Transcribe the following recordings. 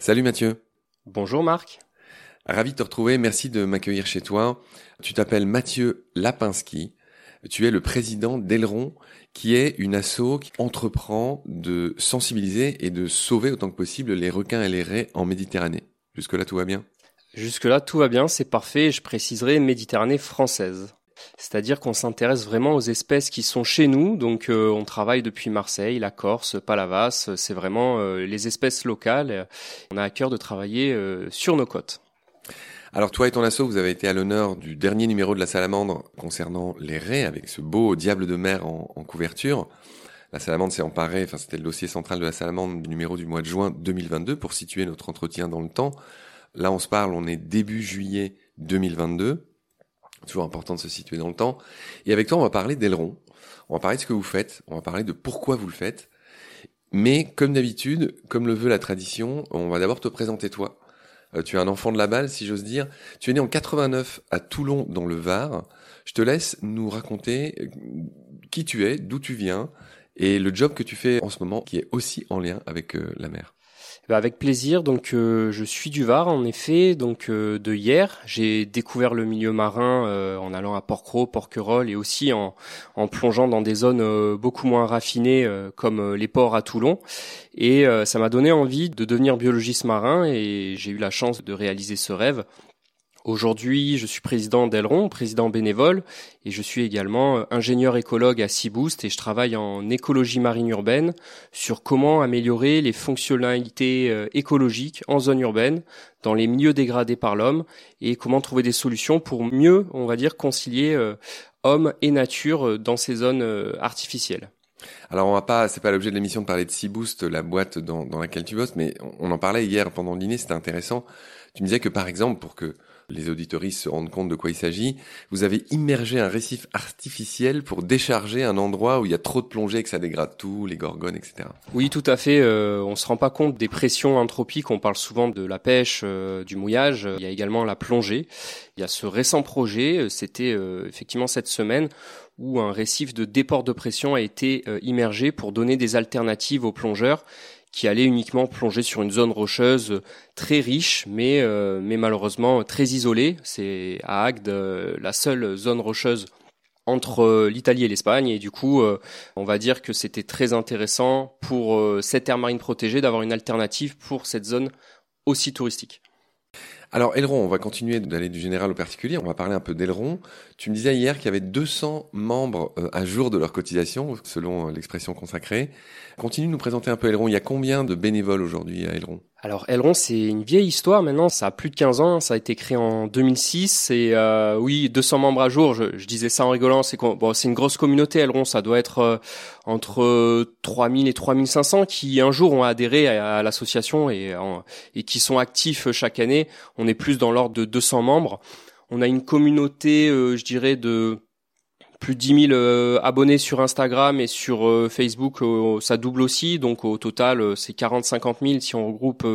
Salut Mathieu. Bonjour Marc. Ravi de te retrouver, merci de m'accueillir chez toi. Tu t'appelles Mathieu Lapinski. Tu es le président d'Aileron, qui est une asso qui entreprend de sensibiliser et de sauver autant que possible les requins et les raies en Méditerranée. Jusque-là, tout va bien? Jusque-là, tout va bien, c'est parfait. Je préciserai Méditerranée française. C'est-à-dire qu'on s'intéresse vraiment aux espèces qui sont chez nous. Donc, euh, on travaille depuis Marseille, la Corse, Palavas. C'est vraiment euh, les espèces locales. On a à cœur de travailler euh, sur nos côtes. Alors toi et ton asso, vous avez été à l'honneur du dernier numéro de la Salamandre concernant les raies avec ce beau diable de mer en, en couverture. La Salamandre s'est emparée, enfin c'était le dossier central de la Salamandre du numéro du mois de juin 2022 pour situer notre entretien dans le temps. Là on se parle, on est début juillet 2022. Toujours important de se situer dans le temps. Et avec toi on va parler d'aileron. On va parler de ce que vous faites. On va parler de pourquoi vous le faites. Mais comme d'habitude, comme le veut la tradition, on va d'abord te présenter toi euh, tu es un enfant de la balle, si j'ose dire. Tu es né en 89 à Toulon, dans le Var. Je te laisse nous raconter euh, qui tu es, d'où tu viens et le job que tu fais en ce moment qui est aussi en lien avec euh, la mer. Bah, avec plaisir. Donc, euh, je suis du Var, en effet. Donc, euh, de hier, j'ai découvert le milieu marin euh, en allant à Porquerolles, Porquerolles, et aussi en, en plongeant dans des zones beaucoup moins raffinées, comme les ports à Toulon. Et ça m'a donné envie de devenir biologiste marin, et j'ai eu la chance de réaliser ce rêve. Aujourd'hui, je suis président d'Aileron, président bénévole, et je suis également euh, ingénieur écologue à Seaboost et je travaille en écologie marine urbaine sur comment améliorer les fonctionnalités euh, écologiques en zone urbaine, dans les milieux dégradés par l'homme, et comment trouver des solutions pour mieux, on va dire, concilier euh, homme et nature dans ces zones artificielles. Alors on va pas, c'est pas l'objet de l'émission de parler de Seaboost, la boîte dans, dans laquelle tu bosses, mais on en parlait hier pendant le dîner, c'était intéressant. Tu me disais que par exemple, pour que les auditoristes se rendent compte de quoi il s'agit. Vous avez immergé un récif artificiel pour décharger un endroit où il y a trop de plongée et que ça dégrade tout, les gorgones, etc. Oui, tout à fait. Euh, on se rend pas compte des pressions anthropiques. On parle souvent de la pêche, euh, du mouillage. Il y a également la plongée. Il y a ce récent projet. Euh, c'était euh, effectivement cette semaine où un récif de déport de pression a été immergé pour donner des alternatives aux plongeurs qui allait uniquement plonger sur une zone rocheuse très riche, mais, euh, mais malheureusement très isolée. C'est à Agde la seule zone rocheuse entre l'Italie et l'Espagne et du coup euh, on va dire que c'était très intéressant pour euh, cette aire marine protégée d'avoir une alternative pour cette zone aussi touristique. Alors Aileron, on va continuer d'aller du général au particulier, on va parler un peu d'Aileron. Tu me disais hier qu'il y avait 200 membres euh, à jour de leur cotisation, selon euh, l'expression consacrée. Continue de nous présenter un peu Aileron. Il y a combien de bénévoles aujourd'hui à Aileron alors Aileron, c'est une vieille histoire maintenant, ça a plus de 15 ans, ça a été créé en 2006 et euh, oui, 200 membres à jour, je, disais ça en rigolant, c'est bon, une grosse communauté Aileron, ça doit être euh, entre 3000 et 3500 qui un jour ont adhéré à, l'association et, et qui sont actifs chaque année. On est plus dans l'ordre de 200 membres. On a une communauté, euh, je dirais, de plus de 10 000 euh, abonnés sur Instagram et sur euh, Facebook, ça double aussi. Donc au total, c'est 40-50 000 si on regroupe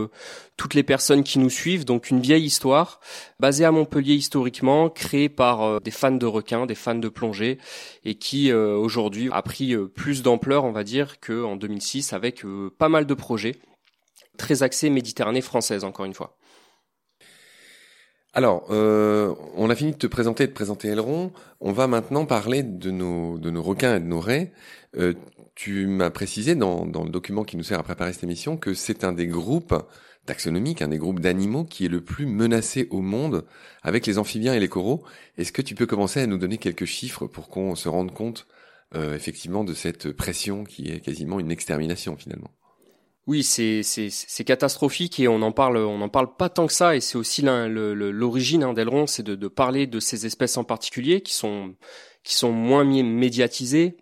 toutes les personnes qui nous suivent. Donc une vieille histoire basée à Montpellier historiquement, créée par des fans de requins, des fans de plongée, et qui aujourd'hui a pris plus d'ampleur, on va dire, qu'en 2006 avec pas mal de projets très axés Méditerranée française, encore une fois. Alors, euh, on a fini de te présenter, de présenter Aileron. On va maintenant parler de nos, de nos requins et de nos raies. Euh, tu m'as précisé dans, dans le document qui nous sert à préparer cette émission que c'est un des groupes taxonomiques, un des groupes d'animaux qui est le plus menacé au monde avec les amphibiens et les coraux. Est-ce que tu peux commencer à nous donner quelques chiffres pour qu'on se rende compte euh, effectivement de cette pression qui est quasiment une extermination finalement? Oui, c'est c'est catastrophique et on en parle on en parle pas tant que ça et c'est aussi l'origine hein, d'Aileron, c'est de, de, parler de ces espèces en particulier qui sont qui sont moins médiatisées,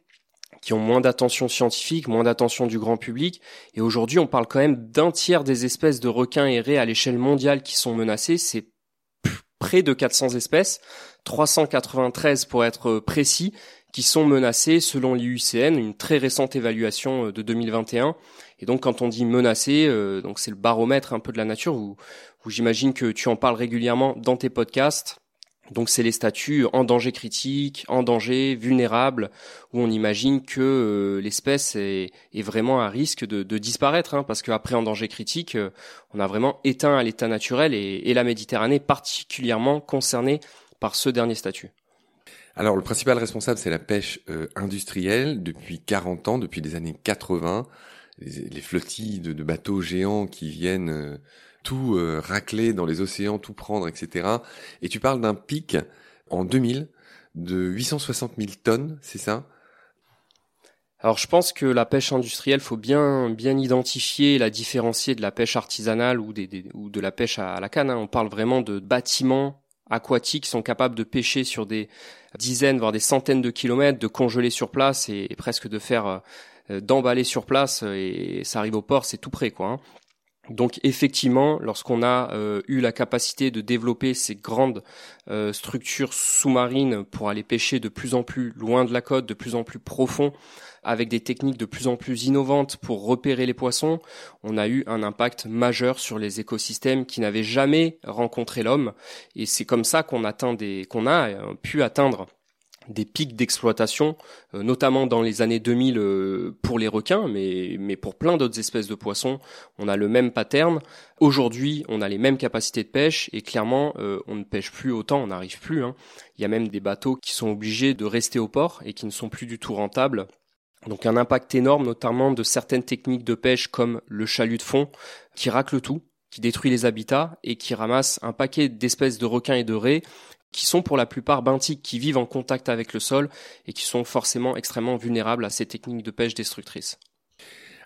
qui ont moins d'attention scientifique, moins d'attention du grand public. Et aujourd'hui, on parle quand même d'un tiers des espèces de requins aérés à l'échelle mondiale qui sont menacées. C'est près de 400 espèces, 393 pour être précis, qui sont menacées selon l'IUCN, une très récente évaluation euh, de 2021. Et donc quand on dit menacé, euh, donc c'est le baromètre un peu de la nature où, où j'imagine que tu en parles régulièrement dans tes podcasts. Donc c'est les statuts en danger critique, en danger, vulnérable, où on imagine que euh, l'espèce est, vraiment à risque de, disparaître, hein, parce qu'après en danger critique, euh, on a vraiment éteint à l'état naturel et, la Méditerranée particulièrement concernée par ce dernier statut. Alors le principal responsable, c'est la pêche euh, industrielle depuis 40 ans, depuis les années 80, les, flottilles de, bateaux géants qui viennent tout euh, racler dans les océans, tout prendre, etc. Et tu parles d'un pic en 2000 de 860 000 tonnes, c'est ça? Alors je pense que la pêche industrielle, faut bien bien identifier, la différencier de la pêche artisanale ou, des, ou de la pêche à la canne. Hein. On parle vraiment de bâtiments aquatiques sont capables de pêcher sur des dizaines, voire des centaines de kilomètres, de congeler sur place et, presque de faire euh, d'emballer sur place et ça arrive au port, c'est tout près quoi. Hein. Donc effectivement, lorsqu'on a euh, eu la capacité de développer ces grandes euh, structures sous-marines pour aller pêcher de plus en plus loin de la côte, de plus en plus profond, avec des techniques de plus en plus innovantes pour repérer les poissons, on a eu un impact majeur sur les écosystèmes qui n'avaient jamais rencontré l'homme. Et c'est comme ça qu'on atteint des, qu'on a euh, pu atteindre des pics d'exploitation, euh, notamment dans les années 2000 euh, pour les requins, mais, mais pour plein d'autres espèces de poissons, on a le même pattern. Aujourd'hui, on a les mêmes capacités de pêche et clairement, euh, on ne pêche plus autant, on n'arrive plus. Hein. Il y a même des bateaux qui sont obligés de rester au port et qui ne sont plus du tout rentables. Donc un impact énorme, notamment de certaines techniques de pêche comme le chalut de fond, qui racle tout, qui détruit les habitats et qui ramasse un paquet d'espèces de requins et de raies qui sont pour la plupart benthiques, qui vivent en contact avec le sol et qui sont forcément extrêmement vulnérables à ces techniques de pêche destructrices.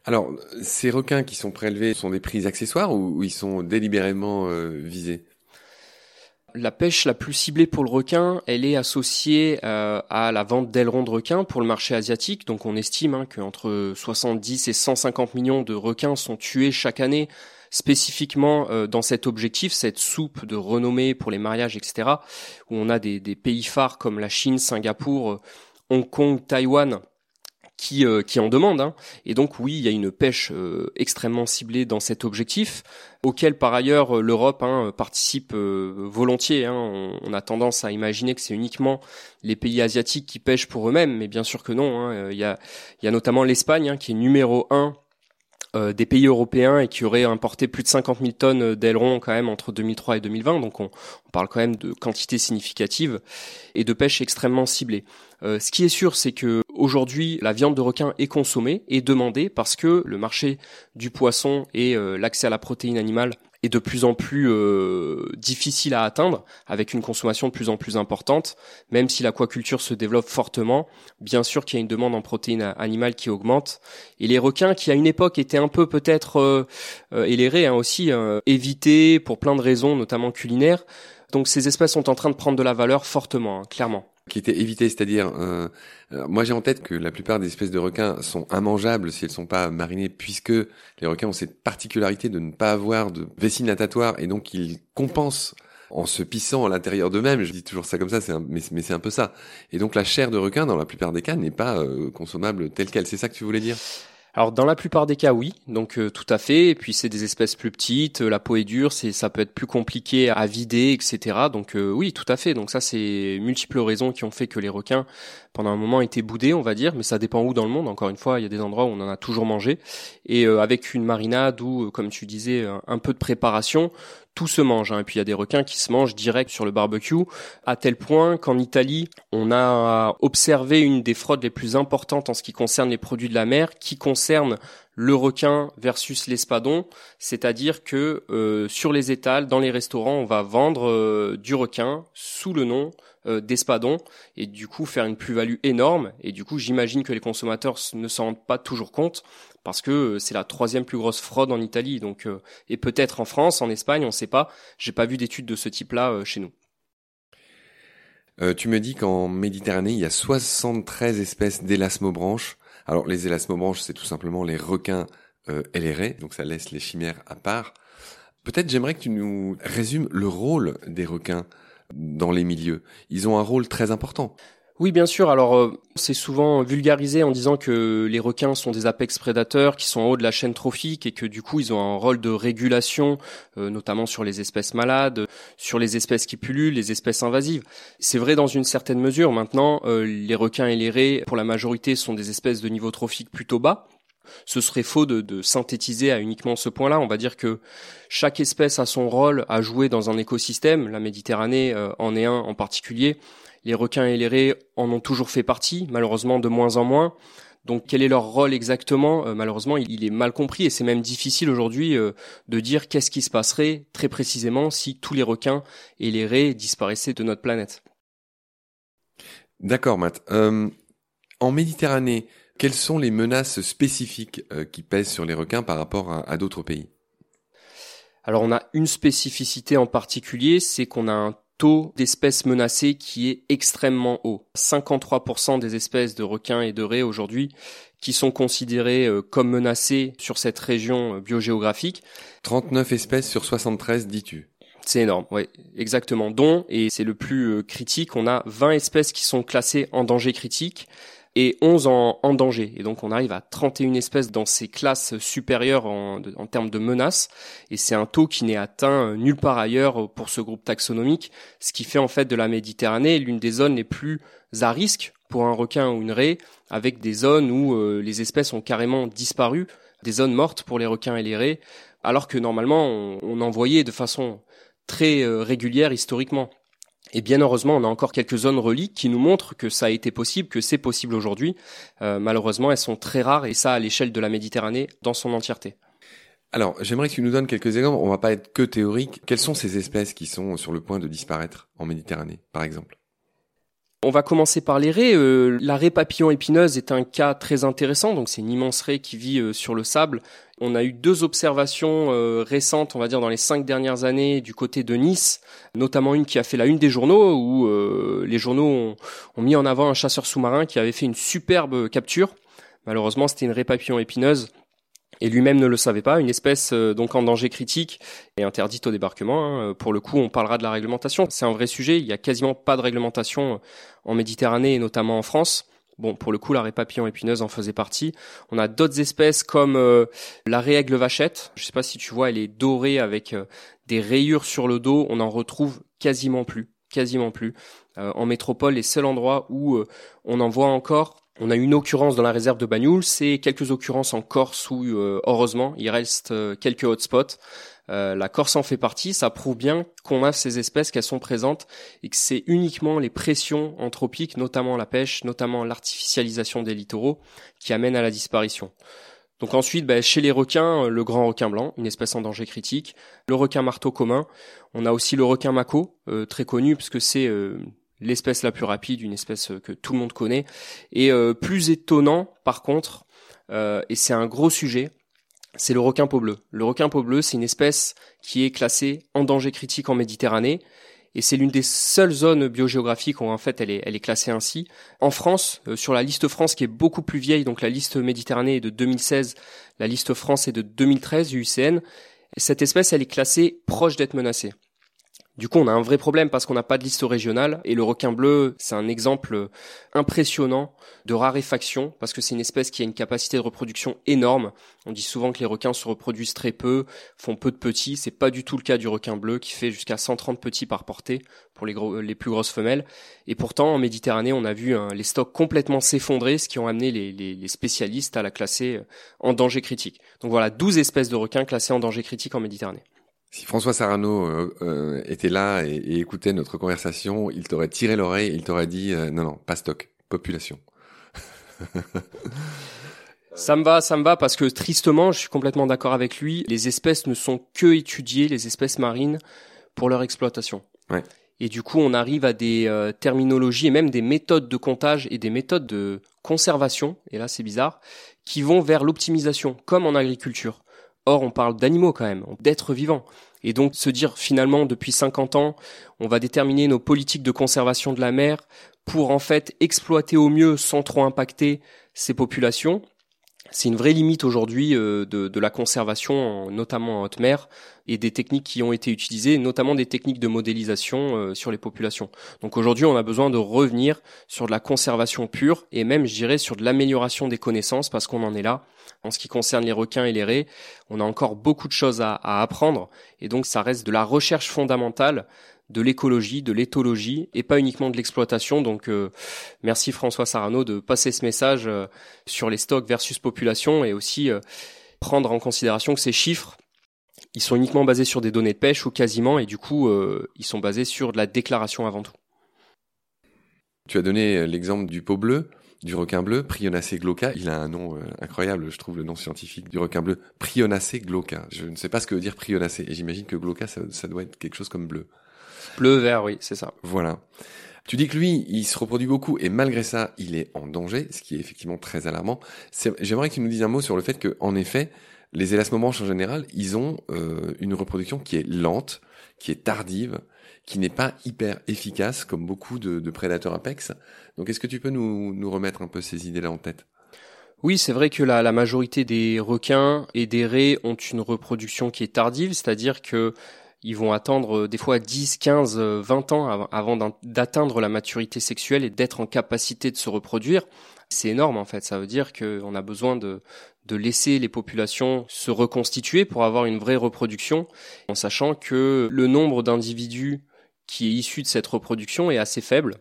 Alors, ces requins qui sont prélevés sont des prises accessoires ou, ils sont délibérément euh, visés? La pêche la plus ciblée pour le requin, elle est associée euh, à la vente d'ailerons de requins pour le marché asiatique. Donc on estime hein, qu'entre 70 et 150 millions de requins sont tués chaque année spécifiquement euh, dans cet objectif, cette soupe de renommée pour les mariages, etc., où on a des, pays phares comme la Chine, Singapour, euh, Hong Kong, Taïwan, qui, euh, qui en demandent. Hein. Et donc oui, il y a une pêche extrêmement ciblée dans cet objectif, auquel par ailleurs l'Europe hein, participe volontiers. Hein. On, a tendance à imaginer que c'est uniquement les pays asiatiques qui pêchent pour eux-mêmes, mais bien sûr que non. Hein. Il, y a, il y a notamment l'Espagne qui est numéro un euh, des pays européens et qui auraient importé plus de 50 000 tonnes d'ailerons quand même entre 2003 et 2020. Donc on, parle quand même de quantités significatives et de pêche extrêmement ciblée. Euh, ce qui est sûr, c'est que aujourd'hui la viande de requin est consommée et demandée parce que le marché du poisson et euh, l'accès à la protéine animale est de plus en plus euh, difficile à atteindre, avec une consommation de plus en plus importante, même si l'aquaculture se développe fortement, bien sûr qu'il y a une demande en protéines animales qui augmente. Et les requins, qui à une époque étaient un peu peut-être, euh, euh hein, aussi, euh, évités pour plein de raisons, notamment culinaires, donc ces espèces sont en train de prendre de la valeur fortement, hein, clairement qui était évité, c'est-à-dire, euh, euh, moi j'ai en tête que la plupart des espèces de requins sont immangeables si elles sont pas marinées, puisque les requins ont cette particularité de ne pas avoir de vessie natatoire et donc ils compensent en se pissant à l'intérieur d'eux-mêmes. Je dis toujours ça comme ça, c'est mais, mais c'est un peu ça. Et donc la chair de requin, dans la plupart des cas, n'est pas euh, consommable telle qu'elle. C'est ça que tu voulais dire? Alors dans la plupart des cas oui, donc euh, tout à fait. Et puis c'est des espèces plus petites, la peau est dure, c'est ça peut être plus compliqué à vider, etc. Donc euh, oui, tout à fait. Donc ça c'est multiples raisons qui ont fait que les requins pendant un moment étaient boudés, on va dire, mais ça dépend où dans le monde. Encore une fois, il y a des endroits où on en a toujours mangé et euh, avec une marinade ou comme tu disais un peu de préparation, tout se mange. Hein. Et puis il y a des requins qui se mangent direct sur le barbecue, à tel point qu'en Italie, on a observé une des fraudes les plus importantes en ce qui concerne les produits de la mer, qui concerne le requin versus l'espadon, c'est-à-dire que euh, sur les étals, dans les restaurants, on va vendre euh, du requin sous le nom euh, d'espadon et du coup faire une plus-value énorme. Et du coup, j'imagine que les consommateurs ne s'en rendent pas toujours compte parce que euh, c'est la troisième plus grosse fraude en Italie. Donc, euh, et peut-être en France, en Espagne, on ne sait pas. J'ai pas vu d'études de ce type-là chez nous. tu me dis qu'en Méditerranée, il y a 73 espèces d'élasmobranches. Alors, les élasmobranches, c'est tout simplement les requins euh, LRA, donc ça laisse les chimères à part. Peut-être j'aimerais que tu nous résumes le rôle des requins dans les milieux. Ils ont un rôle très important. Oui, bien sûr. Alors, euh, c'est souvent vulgarisé en disant que les requins sont des apex prédateurs qui sont en haut de la chaîne trophique et que du coup, ils ont un rôle de régulation, euh, notamment sur les espèces malades, sur les espèces qui pullulent, les espèces invasives. C'est vrai dans une certaine mesure. Maintenant, euh, les requins et les raies, pour la majorité, sont des espèces de niveau trophique plutôt bas. Ce serait faux de, synthétiser à uniquement ce point-là. On va dire que chaque espèce a son rôle à jouer dans un écosystème. La Méditerranée en est un en particulier les requins et les raies en ont toujours fait partie, malheureusement de moins en moins. Donc quel est leur rôle exactement? Euh, Malheureusement, il, est mal compris et c'est même difficile aujourd'hui euh, de dire qu'est-ce qui se passerait très précisément si tous les requins et les raies disparaissaient de notre planète. D'accord, Matt. Euh, en Méditerranée, quelles sont les menaces spécifiques qui pèsent sur les requins par rapport à d'autres pays? Alors on a une spécificité en particulier, c'est qu'on a un taux d'espèces menacées qui est extrêmement haut. 53% des espèces de requins et de raies aujourd'hui qui sont considérées euh, comme menacées sur cette région euh, biogéographique. 39 espèces sur 73, dis-tu? C'est énorme, oui, exactement. Dont, et c'est le plus euh, critique, on a 20 espèces qui sont classées en danger critique et 11 en, en, danger. Et donc on arrive à 31 espèces dans ces classes supérieures en, en termes de menaces. Et c'est un taux qui n'est atteint nulle part ailleurs pour ce groupe taxonomique, ce qui fait en fait de la Méditerranée l'une des zones les plus à risque pour un requin ou une raie, avec des zones où euh, les espèces ont carrément disparu, des zones mortes pour les requins et les raies, alors que normalement on, on en voyait de façon très euh, régulière historiquement. Et bien heureusement, on a encore quelques zones reliques qui nous montrent que ça a été possible, que c'est possible aujourd'hui. Euh, malheureusement, elles sont très rares et ça à l'échelle de la Méditerranée dans son entièreté. Alors, j'aimerais que tu nous donnes quelques exemples. On va pas être que théorique. Quelles sont ces espèces qui sont sur le point de disparaître en Méditerranée, par exemple? On va commencer par les raies. Euh, la raie papillon épineuse est un cas très intéressant. Donc c'est une immense raie qui vit euh, sur le sable. On a eu deux observations euh, récentes, on va dire dans les cinq dernières années, du côté de Nice, notamment une qui a fait la une des journaux, où les journaux ont, ont mis en avant un chasseur sous-marin qui avait fait une superbe capture. Malheureusement, c'était une raie papillon épineuse et lui-même ne le savait pas, une espèce euh, donc en danger critique et interdite au débarquement. Hein. Pour le coup, on parlera de la réglementation. C'est un vrai sujet. Il y a quasiment pas de réglementation euh, en Méditerranée et notamment en France. Bon, pour le coup, la raie papillon épineuse en faisait partie. On a d'autres espèces comme euh, la raie aigle vachette. Je sais pas si tu vois, elle est dorée avec des rayures sur le dos. On en retrouve quasiment plus, quasiment plus. en métropole, les seuls endroits où on en voit encore, on a une occurrence dans la réserve de Bagnoul, c'est quelques occurrences en Corse où, euh, heureusement, il reste euh, quelques hotspots. Euh, la Corse en fait partie, ça prouve bien qu'on a ces espèces, qu'elles sont présentes et que c'est uniquement les pressions anthropiques, notamment la pêche, notamment l'artificialisation des littoraux, qui amènent à la disparition. Donc ensuite, bah, chez les requins, le grand requin blanc, une espèce en danger critique, le requin marteau commun, on a aussi le requin mako, très connu puisque c'est l'espèce la plus rapide, une espèce que tout le monde connaît. Et euh, plus étonnant, par contre, euh, et c'est un gros sujet, c'est le requin peau bleu. Le requin peau bleu, c'est une espèce qui est classée en danger critique en Méditerranée. Et c'est l'une des seules zones biogéographiques où en fait elle est, classée ainsi. En France, euh, sur la liste France qui est beaucoup plus vieille, donc la liste Méditerranée est de 2016, la liste France est de 2013, UICN, cette espèce elle est classée proche d'être menacée. Du coup, on a un vrai problème parce qu'on n'a pas de liste régionale et le requin bleu, c'est un exemple impressionnant de raréfaction parce que c'est une espèce qui a une capacité de reproduction énorme. On dit souvent que les requins se reproduisent très peu, font peu de petits. C'est pas du tout le cas du requin bleu qui fait jusqu'à 130 petits par portée pour les, les plus grosses femelles. Et pourtant, en Méditerranée, on a vu hein, les stocks complètement s'effondrer, ce qui ont amené les, spécialistes à la classer en danger critique. Donc voilà, 12 espèces de requins classées en danger critique en Méditerranée. Si François Sarano euh, euh, était là et, écoutait notre conversation, il t'aurait tiré l'oreille, il t'aurait dit euh, non non, pas stock, population. Ça me va, ça me va parce que tristement, je suis complètement d'accord avec lui. Les espèces ne sont que étudiées, les espèces marines, pour leur exploitation. Ouais. Et du coup, on arrive à des terminologies et même des méthodes de comptage et des méthodes de conservation. Et là, c'est bizarre, qui vont vers l'optimisation, comme en agriculture. Or, on parle d'animaux quand même, d'êtres vivants. Et donc, se dire finalement, depuis 50 ans, on va déterminer nos politiques de conservation de la mer pour en fait exploiter au mieux sans trop impacter ces populations, c'est une vraie limite aujourd'hui de, de, la conservation, notamment en haute mer, et des techniques qui ont été utilisées, notamment des techniques de modélisation sur les populations. Donc aujourd'hui, on a besoin de revenir sur de la conservation pure et même, je dirais, sur de l'amélioration des connaissances parce qu'on en est là. En ce qui concerne les requins et les raies, on a encore beaucoup de choses à, à apprendre et donc ça reste de la recherche fondamentale de l'écologie, de l'éthologie et pas uniquement de l'exploitation. Donc euh, merci François Sarano de passer ce message euh, sur les stocks versus population et aussi euh, prendre en considération que ces chiffres ils sont uniquement basés sur des données de pêche ou quasiment et du coup ils sont basés sur de la déclaration avant tout. Tu as donné l'exemple du pot bleu du requin bleu, Prionacea glauca. Il a un nom incroyable, je trouve, le nom scientifique du requin bleu, Prionacea glauca. Je ne sais pas ce que veut dire Prionacea, et j'imagine que glauca, ça, doit être quelque chose comme bleu. Bleu, vert, oui, c'est ça. Voilà. Tu dis que lui, il se reproduit beaucoup et malgré ça, il est en danger, ce qui est effectivement très alarmant. J'aimerais que tu nous dises un mot sur le fait que, en effet, les élasmobranches en général, ils ont euh, une reproduction qui est lente, qui est tardive, qui n'est pas hyper efficace comme beaucoup de, prédateurs apex. Donc, est-ce que tu peux nous, nous remettre un peu ces idées-là en tête? Oui, c'est vrai que la, la, majorité des requins et des raies ont une reproduction qui est tardive, c'est-à-dire que ils vont attendre euh, des fois 10, 15, 20 ans avant d'atteindre la maturité sexuelle et d'être en capacité de se reproduire. C'est énorme en fait, ça veut dire qu'on a besoin de, laisser les populations se reconstituer pour avoir une vraie reproduction, en sachant que le nombre d'individus qui est issu de cette reproduction est assez faible.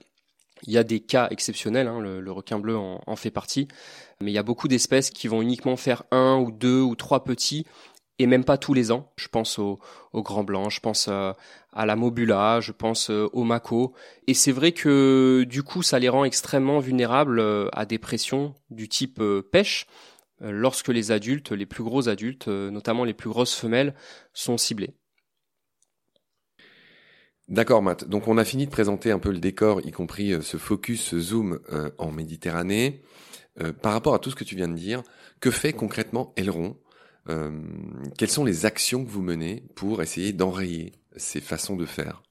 Il y a des cas exceptionnels, hein, le, requin bleu en, fait partie, mais il y a beaucoup d'espèces qui vont uniquement faire un ou deux ou trois petits et même pas tous les ans. Je pense au, au grand blanc, je pense euh, à la mobula, je pense euh, au mako. Et c'est vrai que du coup, ça les rend extrêmement vulnérables euh, à des pressions du type pêche lorsque les adultes, les plus gros adultes, notamment les plus grosses femelles, sont ciblés. D'accord Matt, donc on a fini de présenter un peu le décor, y compris ce focus, zoom en Méditerranée. par rapport à tout ce que tu viens de dire, que fait concrètement Aileron euh, quelles sont les actions que vous menez pour essayer d'enrayer ces façons de faire?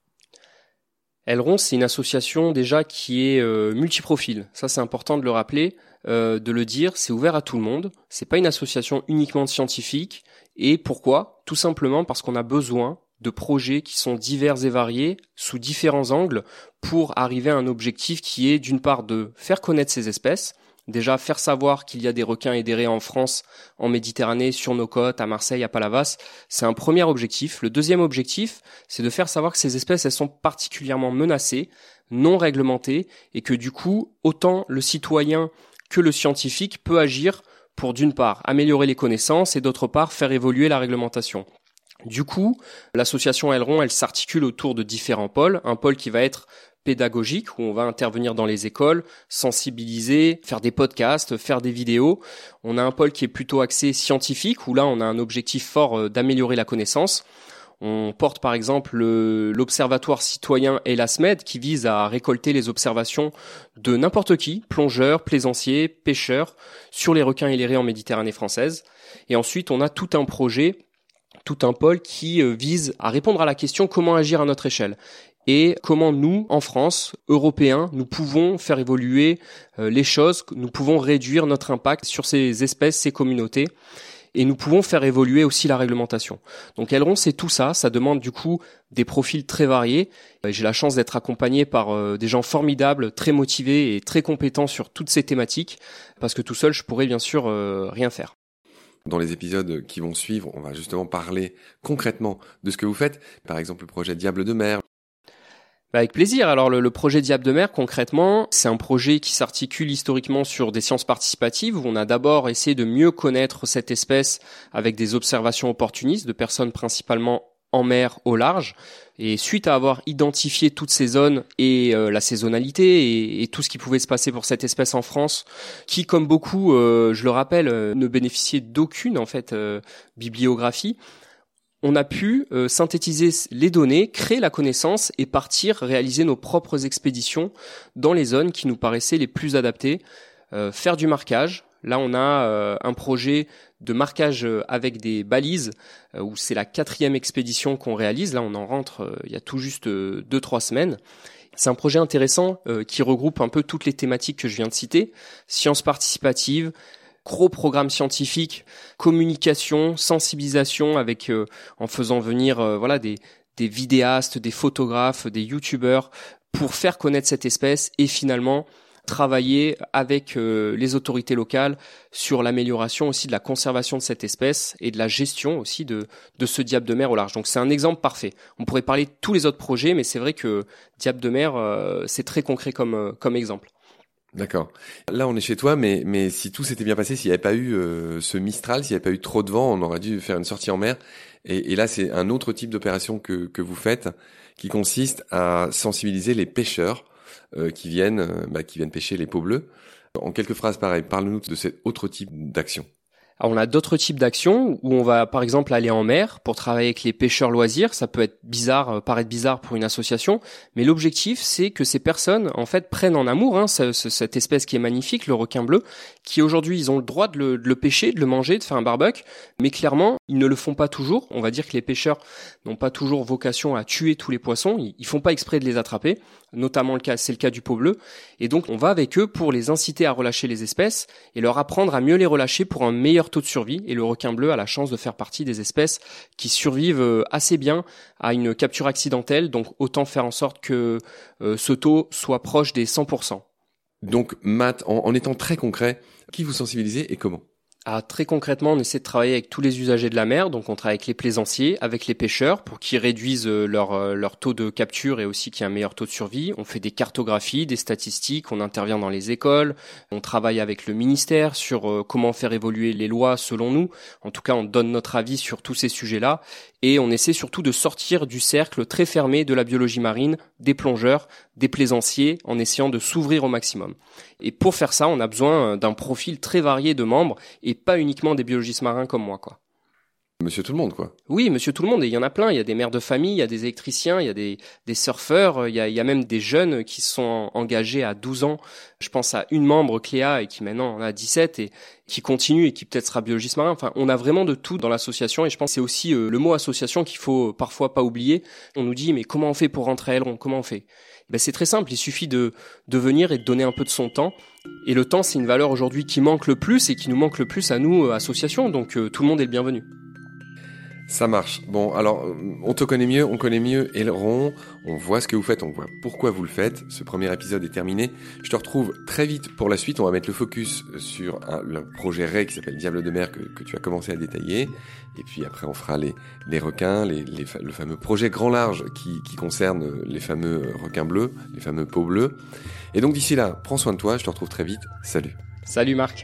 Elron, c'est une association déjà qui est euh, multiprofil. Ça, c'est important de le rappeler, euh, de le dire. C'est ouvert à tout le monde. C'est pas une association uniquement de. Et pourquoi? Tout simplement parce qu'on a besoin de projets qui sont divers et variés, sous différents angles, pour arriver à un objectif qui est d'une part de faire connaître ces espèces, Déjà, faire savoir qu'il y a des requins et des raies en France, en Méditerranée, sur nos côtes, à Marseille, à Palavas, c'est un premier objectif. Le deuxième objectif, c'est de faire savoir que ces espèces, elles sont particulièrement menacées, non réglementées, et que du coup, autant le citoyen que le scientifique peut agir pour d'une part améliorer les connaissances et d'autre part faire évoluer la réglementation. Du coup, l'association Aileron, elle s'articule autour de différents pôles. Un pôle qui va être pédagogique où on va intervenir dans les écoles, sensibiliser, faire des podcasts, faire des vidéos. On a un pôle qui est plutôt axé scientifique où là on a un objectif fort euh, d'améliorer la connaissance. On porte par exemple l'observatoire citoyen Elasmed qui vise à récolter les observations de n'importe qui, plongeurs, plaisanciers, pêcheurs, sur les requins et les raies en Méditerranée française. Et ensuite, on a tout un projet tout un pôle qui euh, vise à répondre à la question comment agir à notre échelle? Et comment nous, en France, Européens, nous pouvons faire évoluer euh, les choses, nous pouvons réduire notre impact sur ces espèces, ces communautés, et nous pouvons faire évoluer aussi la réglementation. Donc Aileron, c'est tout ça, ça demande du coup des profils très variés. Euh, j'ai la chance d'être accompagné par euh, des gens formidables, très motivés et très compétents sur toutes ces thématiques, parce que tout seul, je pourrais bien sûr rien faire. Dans les épisodes qui vont suivre, on va justement parler concrètement de ce que vous faites. Par exemple, le projet Diable de mer, avec plaisir. Alors le, projet Diable de mer, concrètement, c'est un projet qui s'articule historiquement sur des sciences participatives où on a d'abord essayé de mieux connaître cette espèce avec des observations opportunistes de personnes principalement en mer au large. Et suite à avoir identifié toutes ces zones et euh, la saisonnalité et, tout ce qui pouvait se passer pour cette espèce en France, qui comme beaucoup, euh, je le rappelle, euh, ne bénéficiait d'aucune en fait bibliographie, on a pu euh, synthétiser les données, créer la connaissance et partir réaliser nos propres expéditions dans les zones qui nous paraissaient les plus adaptées, euh, faire du marquage. Là, on a euh, un projet de marquage avec des balises, où c'est la quatrième expédition qu'on réalise. Là, on en rentre il y a tout juste deux trois semaines. C'est un projet intéressant qui regroupe un peu toutes les thématiques que je viens de citer sciences participatives, gros programme scientifique, communication, sensibilisation avec euh, en faisant venir euh, voilà des des vidéastes, des photographes, des youtubeurs pour faire connaître cette espèce et finalement travailler avec euh, les autorités locales sur l'amélioration aussi de la conservation de cette espèce et de la gestion aussi de, de ce diable de mer au large. Donc c'est un exemple parfait. On pourrait parler de tous les autres projets, mais c'est vrai que diable de mer, euh, c'est très concret comme, euh, comme exemple. D'accord. Là, on est chez toi, mais, mais si tout s'était bien passé, s'il n'y avait pas eu ce Mistral, s'il n'y avait pas eu trop de vent, on aurait dû faire une sortie en mer. Et, et là, c'est un autre type d'opération que, que vous faites, qui consiste à sensibiliser les pêcheurs euh, qui viennent, euh, bah, qui viennent pêcher les peaux bleues. En quelques phrases, pareil, parle-nous de cet autre type d'action on a d'autres types d'actions où on va par exemple aller en mer pour travailler avec les pêcheurs loisirs. Ça peut être bizarre, euh, paraître bizarre pour une association, mais l'objectif c'est que ces personnes en fait prennent en amour hein, cette espèce qui est magnifique, le requin bleu, qui aujourd'hui ils ont le droit de le, pêcher, de le manger, de faire un barbecue, mais clairement ils ne le font pas toujours. On va dire que les pêcheurs n'ont pas toujours vocation à tuer tous les poissons, ils, ils font pas exprès de les attraper, notamment le cas, c'est le cas du pot bleu, et donc on va avec eux pour les inciter à relâcher les espèces et leur apprendre à mieux les relâcher pour un meilleur taux de survie. Et le requin bleu a la chance de faire partie des espèces qui survivent euh, assez bien à une capture accidentelle, donc autant faire en sorte que euh, ce taux soit proche des 100%. Donc Matt, en étant très concret, qui vous sensibilisez et comment? Très concrètement, on essaie de travailler avec tous les usagers de la mer, donc on travaille avec les plaisanciers, avec les pêcheurs pour qu'ils réduisent euh, leur, euh, leur taux de capture et aussi qu'il y ait un meilleur taux de survie. On fait des cartographies, des statistiques, on intervient dans les écoles, on travaille avec le ministère sur euh, comment faire évoluer les lois selon nous. En tout cas, on donne notre avis sur tous ces sujets-là et on essaie surtout de sortir du cercle très fermé de la biologie marine, des plongeurs, des plaisanciers, en essayant de s'ouvrir au maximum. Et pour faire ça, on a besoin d'un profil très varié de membres et pas uniquement des biologistes marins comme moi, quoi. Monsieur tout le monde, quoi. Oui, monsieur tout le monde. Et il y en a plein. Il y a des mères de famille, il y a des électriciens, il y a des, des surfeurs, il y a, il y a même des jeunes qui sont engagés à 12 ans. Je pense à une membre, Cléa, et qui maintenant en a 17 et qui continue et qui peut-être sera biologiste marin. Enfin, on a vraiment de tout dans l'association et je pense que c'est aussi euh, le mot association qu'il faut parfois pas oublier. On nous dit, mais comment on fait pour rentrer à Aileron? Comment on fait? Ben, c'est très simple. Il suffit de, de venir et de donner un peu de son temps. Et le temps, c'est une valeur aujourd'hui qui manque le plus et qui nous manque le plus à nous, euh, association. Donc, euh, tout le monde est le bienvenu. Ça marche. Bon, alors, euh, on te connaît mieux, on connaît mieux Aileron, on voit ce que vous faites, on voit pourquoi vous le faites. Ce premier épisode est terminé. Je te retrouve très vite pour la suite. On va mettre le focus sur le projet RAY qui s'appelle Diable de mer que, tu as commencé à détailler. Et puis après, on fera les, les requins, le fameux projet grand large qui, qui concerne les fameux requins bleus, les fameux peaux bleues. Et donc d'ici là, prends soin de toi, je te retrouve très vite. Salut. Salut Marc.